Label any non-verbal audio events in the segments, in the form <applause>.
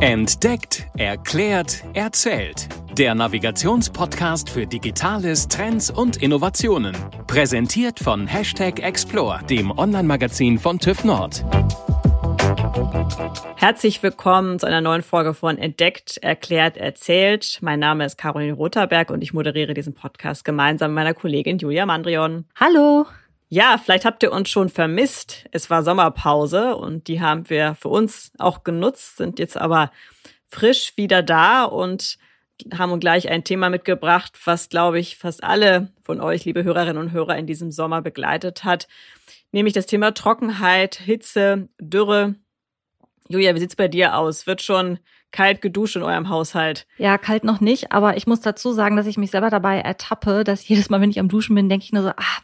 Entdeckt, erklärt, erzählt. Der Navigationspodcast für Digitales, Trends und Innovationen. Präsentiert von Hashtag Explore, dem Online-Magazin von TÜV Nord. Herzlich willkommen zu einer neuen Folge von Entdeckt, Erklärt, Erzählt. Mein Name ist Caroline Rotherberg und ich moderiere diesen Podcast gemeinsam mit meiner Kollegin Julia Mandrion. Hallo! Ja, vielleicht habt ihr uns schon vermisst. Es war Sommerpause und die haben wir für uns auch genutzt, sind jetzt aber frisch wieder da und haben gleich ein Thema mitgebracht, was, glaube ich, fast alle von euch, liebe Hörerinnen und Hörer, in diesem Sommer begleitet hat, nämlich das Thema Trockenheit, Hitze, Dürre. Julia, wie sieht's bei dir aus? Wird schon kalt geduscht in eurem Haushalt? Ja, kalt noch nicht, aber ich muss dazu sagen, dass ich mich selber dabei ertappe, dass jedes Mal, wenn ich am Duschen bin, denke ich nur so, ah,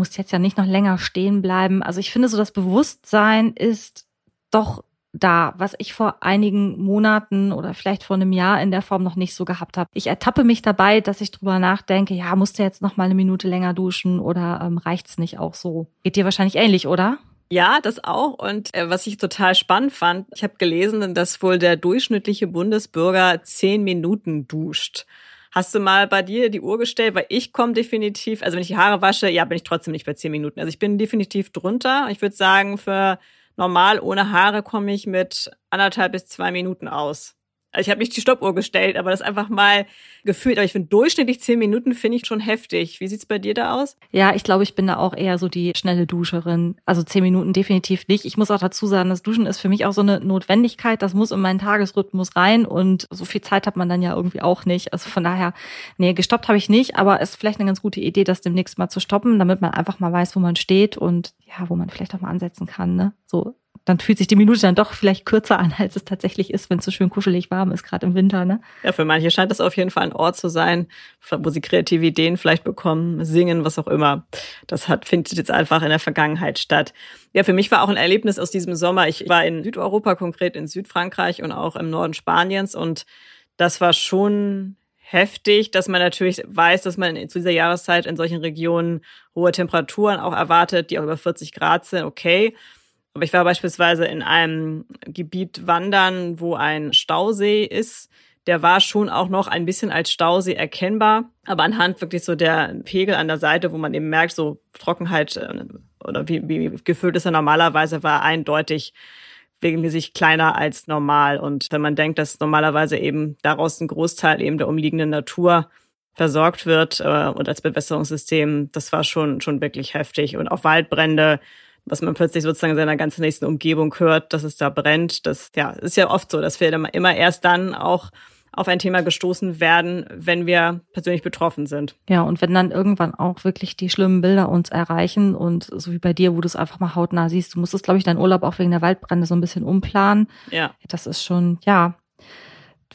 muss jetzt ja nicht noch länger stehen bleiben. Also ich finde so, das Bewusstsein ist doch da, was ich vor einigen Monaten oder vielleicht vor einem Jahr in der Form noch nicht so gehabt habe. Ich ertappe mich dabei, dass ich drüber nachdenke, ja, musst du jetzt noch mal eine Minute länger duschen oder ähm, reicht's nicht auch so? Geht dir wahrscheinlich ähnlich, oder? Ja, das auch. Und äh, was ich total spannend fand, ich habe gelesen, dass wohl der durchschnittliche Bundesbürger zehn Minuten duscht. Hast du mal bei dir die Uhr gestellt? Weil ich komme definitiv, also wenn ich die Haare wasche, ja, bin ich trotzdem nicht bei zehn Minuten. Also ich bin definitiv drunter. Ich würde sagen, für normal ohne Haare komme ich mit anderthalb bis zwei Minuten aus. Also ich habe nicht die Stoppuhr gestellt, aber das einfach mal gefühlt. Aber ich finde durchschnittlich zehn Minuten finde ich schon heftig. Wie sieht's bei dir da aus? Ja, ich glaube, ich bin da auch eher so die schnelle Duscherin. Also zehn Minuten definitiv nicht. Ich muss auch dazu sagen, das Duschen ist für mich auch so eine Notwendigkeit. Das muss in meinen Tagesrhythmus rein und so viel Zeit hat man dann ja irgendwie auch nicht. Also von daher, nee, gestoppt habe ich nicht, aber es ist vielleicht eine ganz gute Idee, das demnächst mal zu stoppen, damit man einfach mal weiß, wo man steht und ja, wo man vielleicht auch mal ansetzen kann. Ne? So dann fühlt sich die Minute dann doch vielleicht kürzer an, als es tatsächlich ist, wenn es so schön kuschelig warm ist, gerade im Winter. Ne? Ja, für manche scheint das auf jeden Fall ein Ort zu sein, wo sie kreative Ideen vielleicht bekommen, singen, was auch immer. Das hat, findet jetzt einfach in der Vergangenheit statt. Ja, für mich war auch ein Erlebnis aus diesem Sommer. Ich war in Südeuropa, konkret in Südfrankreich und auch im Norden Spaniens und das war schon heftig, dass man natürlich weiß, dass man zu dieser Jahreszeit in solchen Regionen hohe Temperaturen auch erwartet, die auch über 40 Grad sind, okay. Aber ich war beispielsweise in einem Gebiet wandern, wo ein Stausee ist. Der war schon auch noch ein bisschen als Stausee erkennbar, aber anhand wirklich so der Pegel an der Seite, wo man eben merkt, so Trockenheit äh, oder wie, wie gefüllt ist er normalerweise, war eindeutig regelmäßig kleiner als normal. Und wenn man denkt, dass normalerweise eben daraus ein Großteil eben der umliegenden Natur versorgt wird äh, und als Bewässerungssystem, das war schon, schon wirklich heftig. Und auch Waldbrände, was man plötzlich sozusagen in seiner ganzen nächsten Umgebung hört, dass es da brennt. Das ja, ist ja oft so, dass wir immer erst dann auch auf ein Thema gestoßen werden, wenn wir persönlich betroffen sind. Ja, und wenn dann irgendwann auch wirklich die schlimmen Bilder uns erreichen und so wie bei dir, wo du es einfach mal hautnah siehst, du musstest, glaube ich, deinen Urlaub auch wegen der Waldbrände so ein bisschen umplanen. Ja. Das ist schon, ja,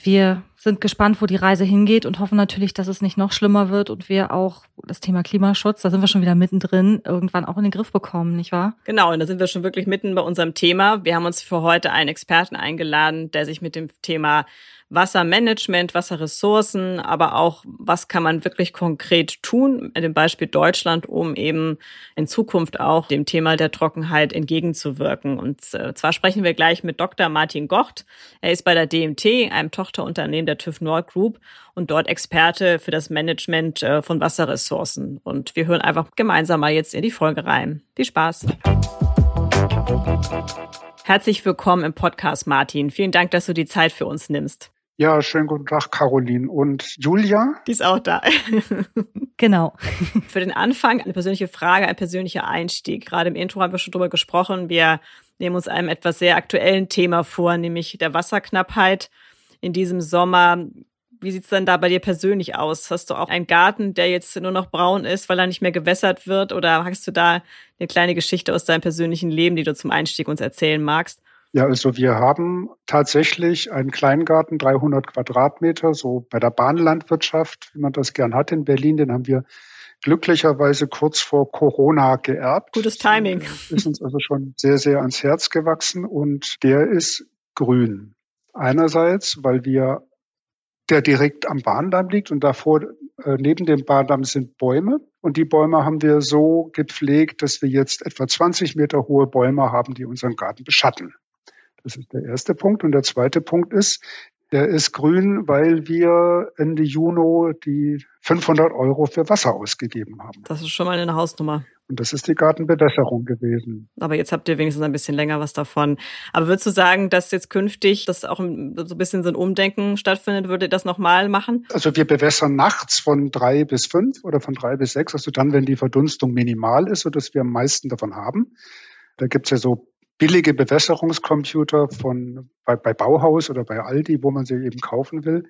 wir sind gespannt, wo die Reise hingeht und hoffen natürlich, dass es nicht noch schlimmer wird und wir auch das Thema Klimaschutz, da sind wir schon wieder mittendrin, irgendwann auch in den Griff bekommen, nicht wahr? Genau, und da sind wir schon wirklich mitten bei unserem Thema. Wir haben uns für heute einen Experten eingeladen, der sich mit dem Thema Wassermanagement, Wasserressourcen, aber auch, was kann man wirklich konkret tun, mit dem Beispiel Deutschland, um eben in Zukunft auch dem Thema der Trockenheit entgegenzuwirken. Und äh, zwar sprechen wir gleich mit Dr. Martin Gocht. Er ist bei der DMT, einem Tochterunternehmen der TÜV Nord Group und dort Experte für das Management äh, von Wasserressourcen. Und wir hören einfach gemeinsam mal jetzt in die Folge rein. Viel Spaß! Herzlich willkommen im Podcast, Martin. Vielen Dank, dass du die Zeit für uns nimmst. Ja, schönen guten Tag, Caroline. Und Julia? Die ist auch da. <laughs> genau. Für den Anfang eine persönliche Frage, ein persönlicher Einstieg. Gerade im Intro haben wir schon drüber gesprochen. Wir nehmen uns einem etwas sehr aktuellen Thema vor, nämlich der Wasserknappheit in diesem Sommer. Wie sieht's denn da bei dir persönlich aus? Hast du auch einen Garten, der jetzt nur noch braun ist, weil er nicht mehr gewässert wird? Oder hast du da eine kleine Geschichte aus deinem persönlichen Leben, die du zum Einstieg uns erzählen magst? Ja, also wir haben tatsächlich einen Kleingarten, 300 Quadratmeter, so bei der Bahnlandwirtschaft, wie man das gern hat in Berlin. Den haben wir glücklicherweise kurz vor Corona geerbt. Gutes Timing. Ist uns also schon sehr, sehr ans Herz gewachsen und der ist grün. Einerseits, weil wir der direkt am Bahndamm liegt und davor äh, neben dem Bahndamm sind Bäume und die Bäume haben wir so gepflegt, dass wir jetzt etwa 20 Meter hohe Bäume haben, die unseren Garten beschatten. Das ist der erste Punkt. Und der zweite Punkt ist, der ist grün, weil wir Ende Juni die 500 Euro für Wasser ausgegeben haben. Das ist schon mal eine Hausnummer. Und das ist die Gartenbewässerung gewesen. Aber jetzt habt ihr wenigstens ein bisschen länger was davon. Aber würdest du sagen, dass jetzt künftig das auch so ein bisschen so ein Umdenken stattfindet? Würdet ihr das nochmal machen? Also wir bewässern nachts von drei bis fünf oder von drei bis sechs, also dann, wenn die Verdunstung minimal ist, sodass wir am meisten davon haben. Da gibt's ja so billige Bewässerungscomputer von bei, bei Bauhaus oder bei Aldi, wo man sie eben kaufen will.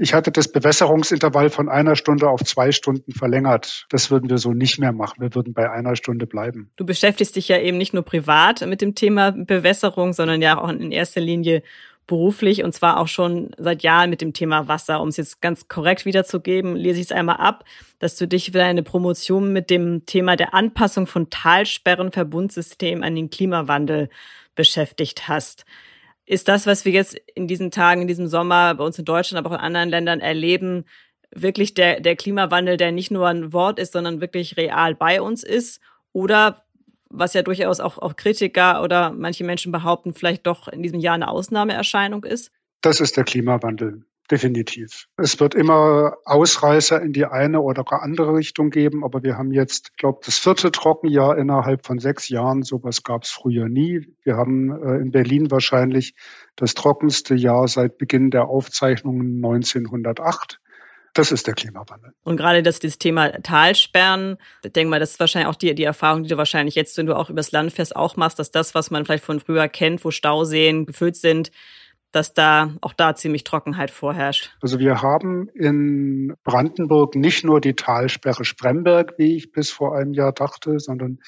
Ich hatte das Bewässerungsintervall von einer Stunde auf zwei Stunden verlängert. Das würden wir so nicht mehr machen. Wir würden bei einer Stunde bleiben. Du beschäftigst dich ja eben nicht nur privat mit dem Thema Bewässerung, sondern ja auch in erster Linie beruflich und zwar auch schon seit Jahren mit dem Thema Wasser. Um es jetzt ganz korrekt wiederzugeben, lese ich es einmal ab, dass du dich für deine Promotion mit dem Thema der Anpassung von Talsperrenverbundsystemen an den Klimawandel beschäftigt hast. Ist das, was wir jetzt in diesen Tagen, in diesem Sommer bei uns in Deutschland, aber auch in anderen Ländern erleben, wirklich der, der Klimawandel, der nicht nur ein Wort ist, sondern wirklich real bei uns ist? Oder was ja durchaus auch, auch Kritiker oder manche Menschen behaupten, vielleicht doch in diesem Jahr eine Ausnahmeerscheinung ist? Das ist der Klimawandel, definitiv. Es wird immer Ausreißer in die eine oder andere Richtung geben, aber wir haben jetzt, ich glaube, das vierte Trockenjahr innerhalb von sechs Jahren. Sowas gab es früher nie. Wir haben äh, in Berlin wahrscheinlich das trockenste Jahr seit Beginn der Aufzeichnungen 1908. Das ist der Klimawandel. Und gerade das, das Thema Talsperren, ich denke mal, das ist wahrscheinlich auch die, die Erfahrung, die du wahrscheinlich jetzt, wenn du auch übers Land fährst, auch machst, dass das, was man vielleicht von früher kennt, wo Stauseen gefüllt sind, dass da auch da ziemlich Trockenheit vorherrscht. Also wir haben in Brandenburg nicht nur die Talsperre Spremberg, wie ich bis vor einem Jahr dachte, sondern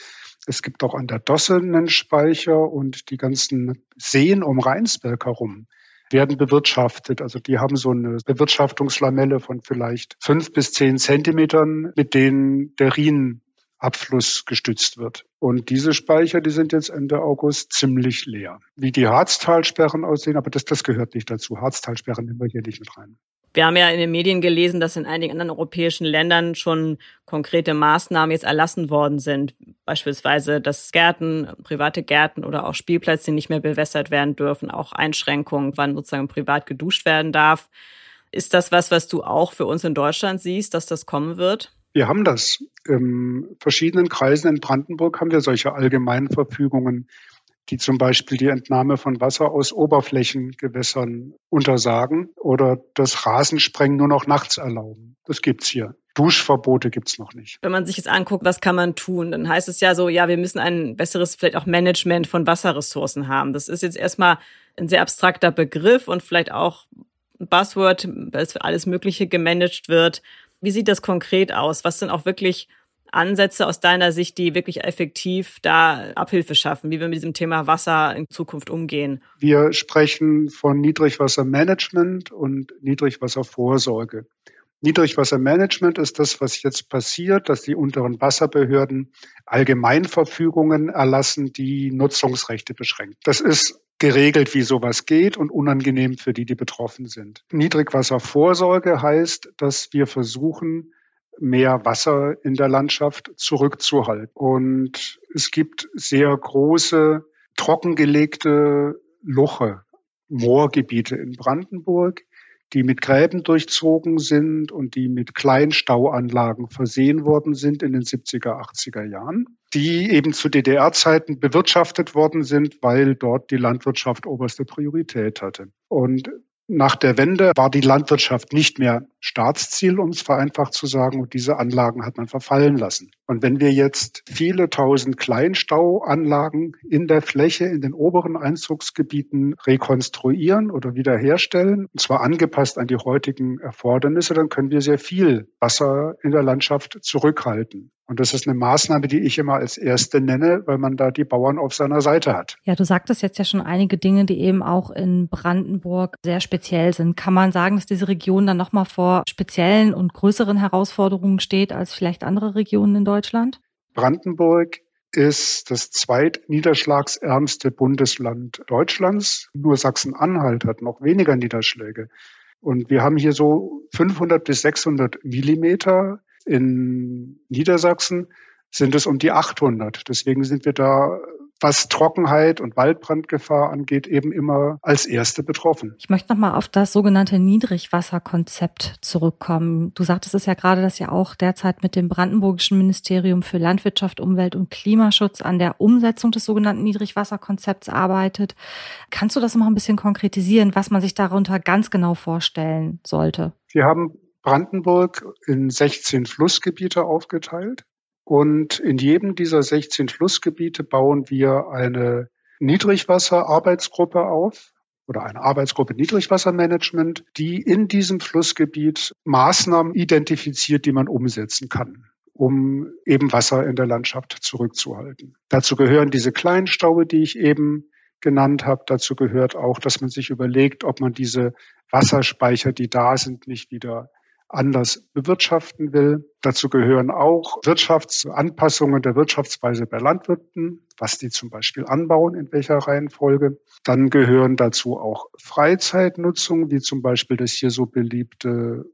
es gibt auch an der Dosse einen Speicher und die ganzen Seen um Rheinsberg herum werden bewirtschaftet. Also die haben so eine Bewirtschaftungslamelle von vielleicht fünf bis zehn Zentimetern, mit denen der Rhienabfluss gestützt wird. Und diese Speicher, die sind jetzt Ende August ziemlich leer. Wie die Harztalsperren aussehen, aber das, das gehört nicht dazu. Harztalsperren nehmen wir hier nicht mit rein. Wir haben ja in den Medien gelesen, dass in einigen anderen europäischen Ländern schon konkrete Maßnahmen jetzt erlassen worden sind. Beispielsweise, dass Gärten, private Gärten oder auch Spielplätze nicht mehr bewässert werden dürfen, auch Einschränkungen, wann sozusagen privat geduscht werden darf. Ist das was, was du auch für uns in Deutschland siehst, dass das kommen wird? Wir haben das. In verschiedenen Kreisen in Brandenburg haben wir solche allgemeinen Verfügungen die zum Beispiel die Entnahme von Wasser aus Oberflächengewässern untersagen oder das Rasensprengen nur noch nachts erlauben. Das gibt's hier. Duschverbote gibt's noch nicht. Wenn man sich jetzt anguckt, was kann man tun, dann heißt es ja so, ja, wir müssen ein besseres vielleicht auch Management von Wasserressourcen haben. Das ist jetzt erstmal ein sehr abstrakter Begriff und vielleicht auch ein Buzzword, weil alles Mögliche gemanagt wird. Wie sieht das konkret aus? Was sind auch wirklich Ansätze aus deiner Sicht, die wirklich effektiv da Abhilfe schaffen, wie wir mit diesem Thema Wasser in Zukunft umgehen? Wir sprechen von Niedrigwassermanagement und Niedrigwasservorsorge. Niedrigwassermanagement ist das, was jetzt passiert, dass die unteren Wasserbehörden Allgemeinverfügungen erlassen, die Nutzungsrechte beschränken. Das ist geregelt, wie sowas geht und unangenehm für die, die betroffen sind. Niedrigwasservorsorge heißt, dass wir versuchen, mehr Wasser in der Landschaft zurückzuhalten. Und es gibt sehr große, trockengelegte Luche, Moorgebiete in Brandenburg, die mit Gräben durchzogen sind und die mit Kleinstauanlagen versehen worden sind in den 70er, 80er Jahren, die eben zu DDR-Zeiten bewirtschaftet worden sind, weil dort die Landwirtschaft oberste Priorität hatte. Und nach der Wende war die Landwirtschaft nicht mehr Staatsziel, um es vereinfacht zu sagen, und diese Anlagen hat man verfallen lassen. Und wenn wir jetzt viele tausend Kleinstauanlagen in der Fläche, in den oberen Einzugsgebieten rekonstruieren oder wiederherstellen, und zwar angepasst an die heutigen Erfordernisse, dann können wir sehr viel Wasser in der Landschaft zurückhalten. Und das ist eine Maßnahme, die ich immer als erste nenne, weil man da die Bauern auf seiner Seite hat. Ja, du sagtest jetzt ja schon einige Dinge, die eben auch in Brandenburg sehr speziell sind. Kann man sagen, dass diese Region dann nochmal vor speziellen und größeren Herausforderungen steht als vielleicht andere Regionen in Deutschland? Brandenburg ist das zweitniederschlagsärmste Bundesland Deutschlands. Nur Sachsen-Anhalt hat noch weniger Niederschläge. Und wir haben hier so 500 bis 600 Millimeter in Niedersachsen sind es um die 800. Deswegen sind wir da was Trockenheit und Waldbrandgefahr angeht, eben immer als Erste betroffen. Ich möchte nochmal auf das sogenannte Niedrigwasserkonzept zurückkommen. Du sagtest es ja gerade, dass ihr auch derzeit mit dem Brandenburgischen Ministerium für Landwirtschaft, Umwelt und Klimaschutz an der Umsetzung des sogenannten Niedrigwasserkonzepts arbeitet. Kannst du das noch ein bisschen konkretisieren, was man sich darunter ganz genau vorstellen sollte? Wir haben Brandenburg in 16 Flussgebiete aufgeteilt. Und in jedem dieser 16 Flussgebiete bauen wir eine Niedrigwasserarbeitsgruppe auf oder eine Arbeitsgruppe Niedrigwassermanagement, die in diesem Flussgebiet Maßnahmen identifiziert, die man umsetzen kann um eben Wasser in der Landschaft zurückzuhalten. Dazu gehören diese kleinen Staube, die ich eben genannt habe. Dazu gehört auch, dass man sich überlegt, ob man diese Wasserspeicher, die da sind, nicht wieder anders bewirtschaften will. Dazu gehören auch Wirtschaftsanpassungen der Wirtschaftsweise bei Landwirten, was die zum Beispiel anbauen, in welcher Reihenfolge. Dann gehören dazu auch Freizeitnutzung, wie zum Beispiel das hier so beliebte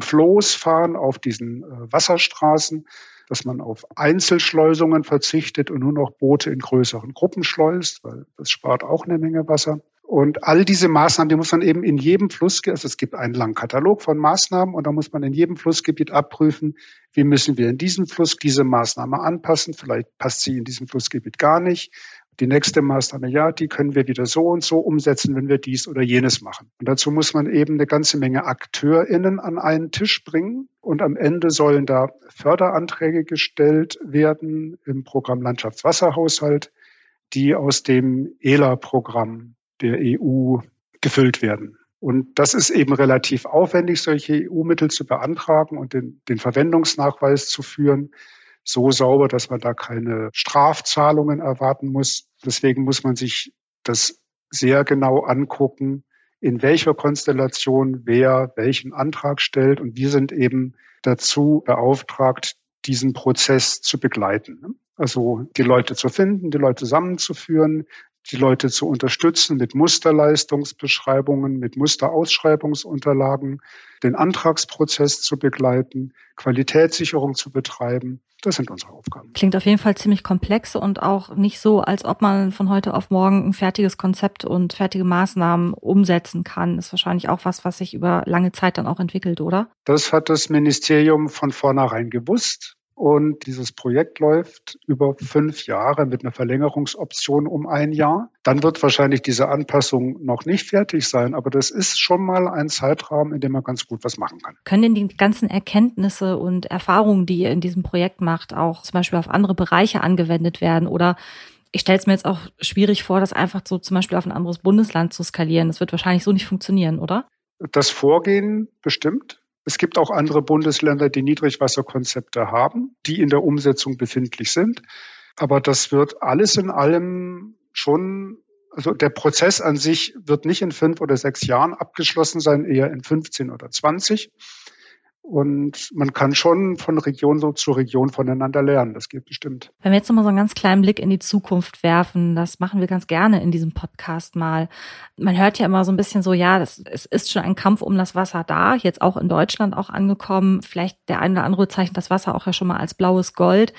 Floßfahren auf diesen äh, Wasserstraßen, dass man auf Einzelschleusungen verzichtet und nur noch Boote in größeren Gruppen schleust, weil das spart auch eine Menge Wasser. Und all diese Maßnahmen, die muss man eben in jedem Flussgebiet, also es gibt einen langen Katalog von Maßnahmen und da muss man in jedem Flussgebiet abprüfen, wie müssen wir in diesem Fluss diese Maßnahme anpassen. Vielleicht passt sie in diesem Flussgebiet gar nicht. Die nächste Maßnahme, ja, die können wir wieder so und so umsetzen, wenn wir dies oder jenes machen. Und dazu muss man eben eine ganze Menge AkteurInnen an einen Tisch bringen. Und am Ende sollen da Förderanträge gestellt werden im Programm Landschaftswasserhaushalt, die aus dem ELA-Programm der EU gefüllt werden. Und das ist eben relativ aufwendig, solche EU-Mittel zu beantragen und den, den Verwendungsnachweis zu führen, so sauber, dass man da keine Strafzahlungen erwarten muss. Deswegen muss man sich das sehr genau angucken, in welcher Konstellation wer welchen Antrag stellt. Und wir sind eben dazu beauftragt, diesen Prozess zu begleiten. Also die Leute zu finden, die Leute zusammenzuführen, die Leute zu unterstützen mit Musterleistungsbeschreibungen, mit Musterausschreibungsunterlagen, den Antragsprozess zu begleiten, Qualitätssicherung zu betreiben. Das sind unsere Aufgaben. Klingt auf jeden Fall ziemlich komplex und auch nicht so, als ob man von heute auf morgen ein fertiges Konzept und fertige Maßnahmen umsetzen kann. Das ist wahrscheinlich auch was, was sich über lange Zeit dann auch entwickelt, oder? Das hat das Ministerium von vornherein gewusst. Und dieses Projekt läuft über fünf Jahre mit einer Verlängerungsoption um ein Jahr. Dann wird wahrscheinlich diese Anpassung noch nicht fertig sein, aber das ist schon mal ein Zeitraum, in dem man ganz gut was machen kann. Können denn die ganzen Erkenntnisse und Erfahrungen, die ihr in diesem Projekt macht, auch zum Beispiel auf andere Bereiche angewendet werden? Oder ich stelle es mir jetzt auch schwierig vor, das einfach so zum Beispiel auf ein anderes Bundesland zu skalieren. Das wird wahrscheinlich so nicht funktionieren, oder? Das Vorgehen bestimmt. Es gibt auch andere Bundesländer, die Niedrigwasserkonzepte haben, die in der Umsetzung befindlich sind. Aber das wird alles in allem schon, also der Prozess an sich wird nicht in fünf oder sechs Jahren abgeschlossen sein, eher in 15 oder 20. Und man kann schon von Region zu Region voneinander lernen. Das geht bestimmt. Wenn wir jetzt nochmal so einen ganz kleinen Blick in die Zukunft werfen, das machen wir ganz gerne in diesem Podcast mal. Man hört ja immer so ein bisschen so, ja, das, es ist schon ein Kampf um das Wasser da, jetzt auch in Deutschland auch angekommen. Vielleicht der eine oder andere zeichnet das Wasser auch ja schon mal als blaues Gold.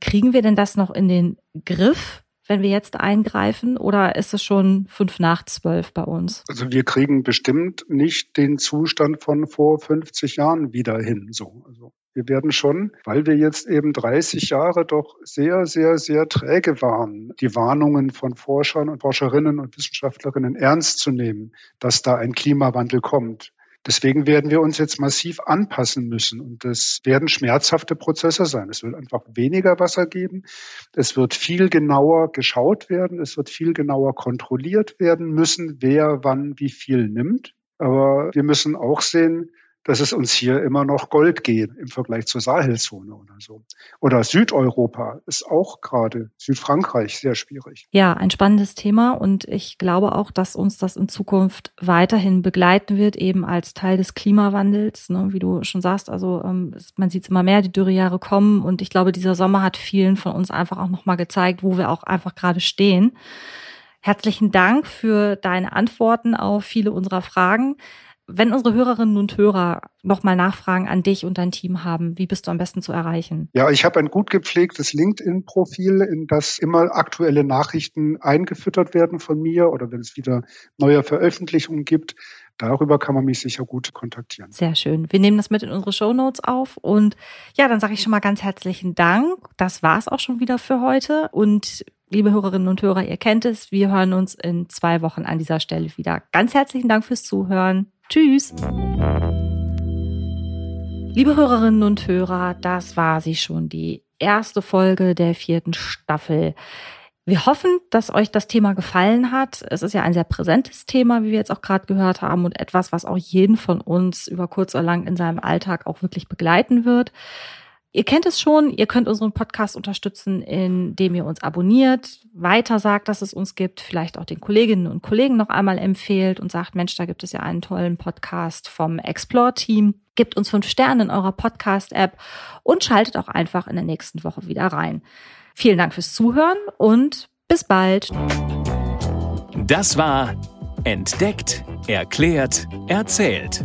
Kriegen wir denn das noch in den Griff? Wenn wir jetzt eingreifen oder ist es schon fünf nach zwölf bei uns? Also wir kriegen bestimmt nicht den Zustand von vor 50 Jahren wieder hin. So, also wir werden schon, weil wir jetzt eben 30 Jahre doch sehr, sehr, sehr träge waren, die Warnungen von Forschern und Forscherinnen und Wissenschaftlerinnen ernst zu nehmen, dass da ein Klimawandel kommt. Deswegen werden wir uns jetzt massiv anpassen müssen und das werden schmerzhafte Prozesse sein. Es wird einfach weniger Wasser geben. Es wird viel genauer geschaut werden. Es wird viel genauer kontrolliert werden müssen, wer wann wie viel nimmt. Aber wir müssen auch sehen, dass es uns hier immer noch Gold geht im Vergleich zur Sahelzone oder so. Oder Südeuropa ist auch gerade Südfrankreich sehr schwierig. Ja, ein spannendes Thema und ich glaube auch, dass uns das in Zukunft weiterhin begleiten wird, eben als Teil des Klimawandels, ne, wie du schon sagst. Also ähm, man sieht es immer mehr, die Dürrejahre kommen und ich glaube, dieser Sommer hat vielen von uns einfach auch nochmal gezeigt, wo wir auch einfach gerade stehen. Herzlichen Dank für deine Antworten auf viele unserer Fragen. Wenn unsere Hörerinnen und Hörer nochmal Nachfragen an dich und dein Team haben, wie bist du am besten zu erreichen? Ja, ich habe ein gut gepflegtes LinkedIn-Profil, in das immer aktuelle Nachrichten eingefüttert werden von mir oder wenn es wieder neue Veröffentlichungen gibt. Darüber kann man mich sicher gut kontaktieren. Sehr schön. Wir nehmen das mit in unsere Show Notes auf. Und ja, dann sage ich schon mal ganz herzlichen Dank. Das war es auch schon wieder für heute. Und liebe Hörerinnen und Hörer, ihr kennt es. Wir hören uns in zwei Wochen an dieser Stelle wieder. Ganz herzlichen Dank fürs Zuhören. Tschüss. Liebe Hörerinnen und Hörer, das war sie schon, die erste Folge der vierten Staffel. Wir hoffen, dass euch das Thema gefallen hat. Es ist ja ein sehr präsentes Thema, wie wir jetzt auch gerade gehört haben, und etwas, was auch jeden von uns über kurz oder lang in seinem Alltag auch wirklich begleiten wird. Ihr kennt es schon, ihr könnt unseren Podcast unterstützen, indem ihr uns abonniert, weiter sagt, dass es uns gibt, vielleicht auch den Kolleginnen und Kollegen noch einmal empfehlt und sagt, Mensch, da gibt es ja einen tollen Podcast vom Explore-Team. Gebt uns fünf Sterne in eurer Podcast-App und schaltet auch einfach in der nächsten Woche wieder rein. Vielen Dank fürs Zuhören und bis bald. Das war Entdeckt, Erklärt, Erzählt.